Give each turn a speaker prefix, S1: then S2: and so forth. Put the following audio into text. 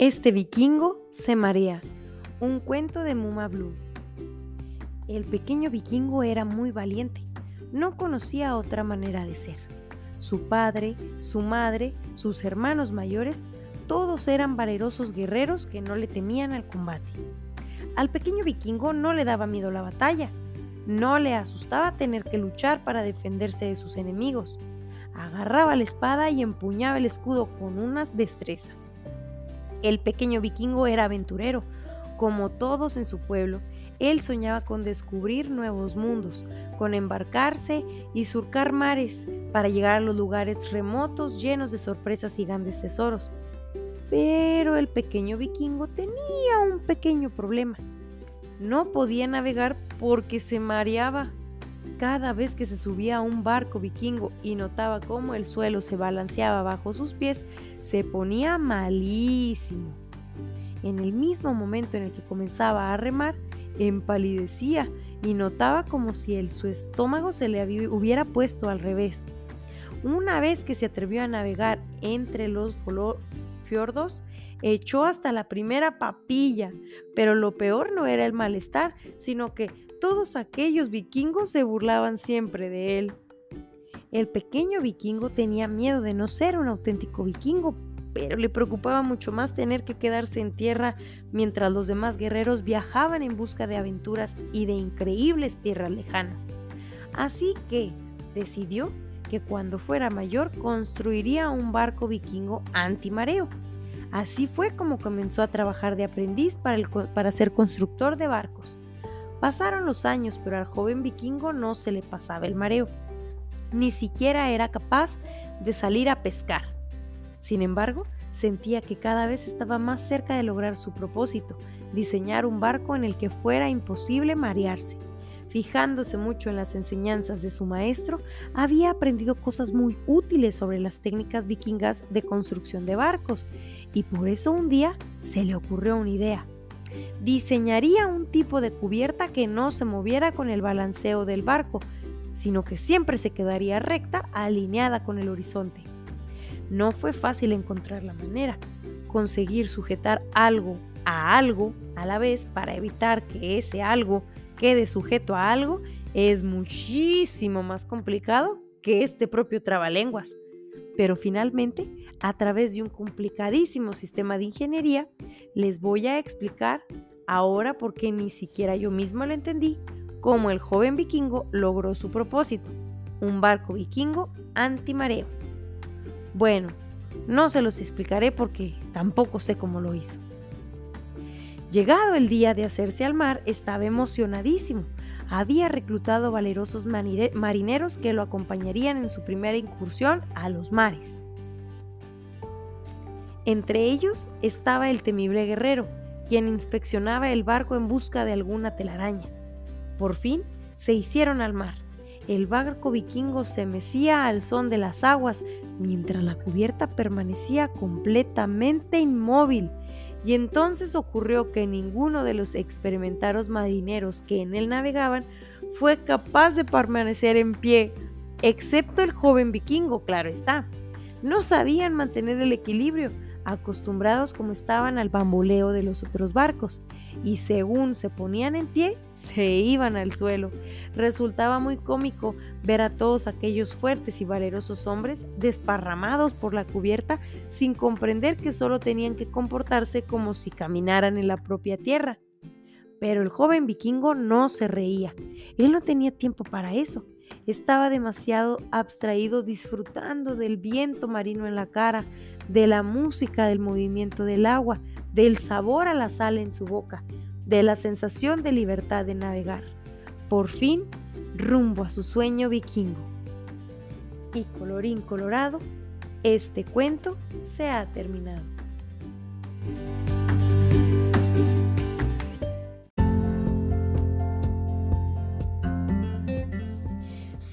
S1: Este vikingo se marea. Un cuento de Muma Blue. El pequeño vikingo era muy valiente. No conocía otra manera de ser. Su padre, su madre, sus hermanos mayores, todos eran valerosos guerreros que no le temían al combate. Al pequeño vikingo no le daba miedo la batalla. No le asustaba tener que luchar para defenderse de sus enemigos. Agarraba la espada y empuñaba el escudo con una destreza. El pequeño vikingo era aventurero, como todos en su pueblo. Él soñaba con descubrir nuevos mundos, con embarcarse y surcar mares para llegar a los lugares remotos llenos de sorpresas y grandes tesoros. Pero el pequeño vikingo tenía un pequeño problema. No podía navegar porque se mareaba. Cada vez que se subía a un barco vikingo y notaba cómo el suelo se balanceaba bajo sus pies, se ponía malísimo. En el mismo momento en el que comenzaba a remar, empalidecía y notaba como si su estómago se le hubiera puesto al revés. Una vez que se atrevió a navegar entre los fiordos, echó hasta la primera papilla, pero lo peor no era el malestar, sino que todos aquellos vikingos se burlaban siempre de él. El pequeño vikingo tenía miedo de no ser un auténtico vikingo, pero le preocupaba mucho más tener que quedarse en tierra mientras los demás guerreros viajaban en busca de aventuras y de increíbles tierras lejanas. Así que decidió que cuando fuera mayor construiría un barco vikingo antimareo. Así fue como comenzó a trabajar de aprendiz para, para ser constructor de barcos. Pasaron los años, pero al joven vikingo no se le pasaba el mareo. Ni siquiera era capaz de salir a pescar. Sin embargo, sentía que cada vez estaba más cerca de lograr su propósito, diseñar un barco en el que fuera imposible marearse. Fijándose mucho en las enseñanzas de su maestro, había aprendido cosas muy útiles sobre las técnicas vikingas de construcción de barcos, y por eso un día se le ocurrió una idea. Diseñaría un tipo de cubierta que no se moviera con el balanceo del barco, sino que siempre se quedaría recta, alineada con el horizonte. No fue fácil encontrar la manera, conseguir sujetar algo a algo a la vez para evitar que ese algo quede sujeto a algo es muchísimo más complicado que este propio trabalenguas. Pero finalmente, a través de un complicadísimo sistema de ingeniería, les voy a explicar ahora porque ni siquiera yo mismo lo entendí, cómo el joven vikingo logró su propósito, un barco vikingo antimareo. Bueno, no se los explicaré porque tampoco sé cómo lo hizo. Llegado el día de hacerse al mar, estaba emocionadísimo. Había reclutado valerosos marineros que lo acompañarían en su primera incursión a los mares. Entre ellos estaba el temible guerrero, quien inspeccionaba el barco en busca de alguna telaraña. Por fin se hicieron al mar. El barco vikingo se mecía al son de las aguas, mientras la cubierta permanecía completamente inmóvil. Y entonces ocurrió que ninguno de los experimentados marineros que en él navegaban fue capaz de permanecer en pie, excepto el joven vikingo, claro está. No sabían mantener el equilibrio, acostumbrados como estaban al bamboleo de los otros barcos, y según se ponían en pie, se iban al suelo. Resultaba muy cómico ver a todos aquellos fuertes y valerosos hombres desparramados por la cubierta sin comprender que solo tenían que comportarse como si caminaran en la propia tierra. Pero el joven vikingo no se reía. Él no tenía tiempo para eso. Estaba demasiado abstraído disfrutando del viento marino en la cara, de la música del movimiento del agua, del sabor a la sal en su boca, de la sensación de libertad de navegar. Por fin, rumbo a su sueño vikingo. Y colorín colorado, este cuento se ha terminado.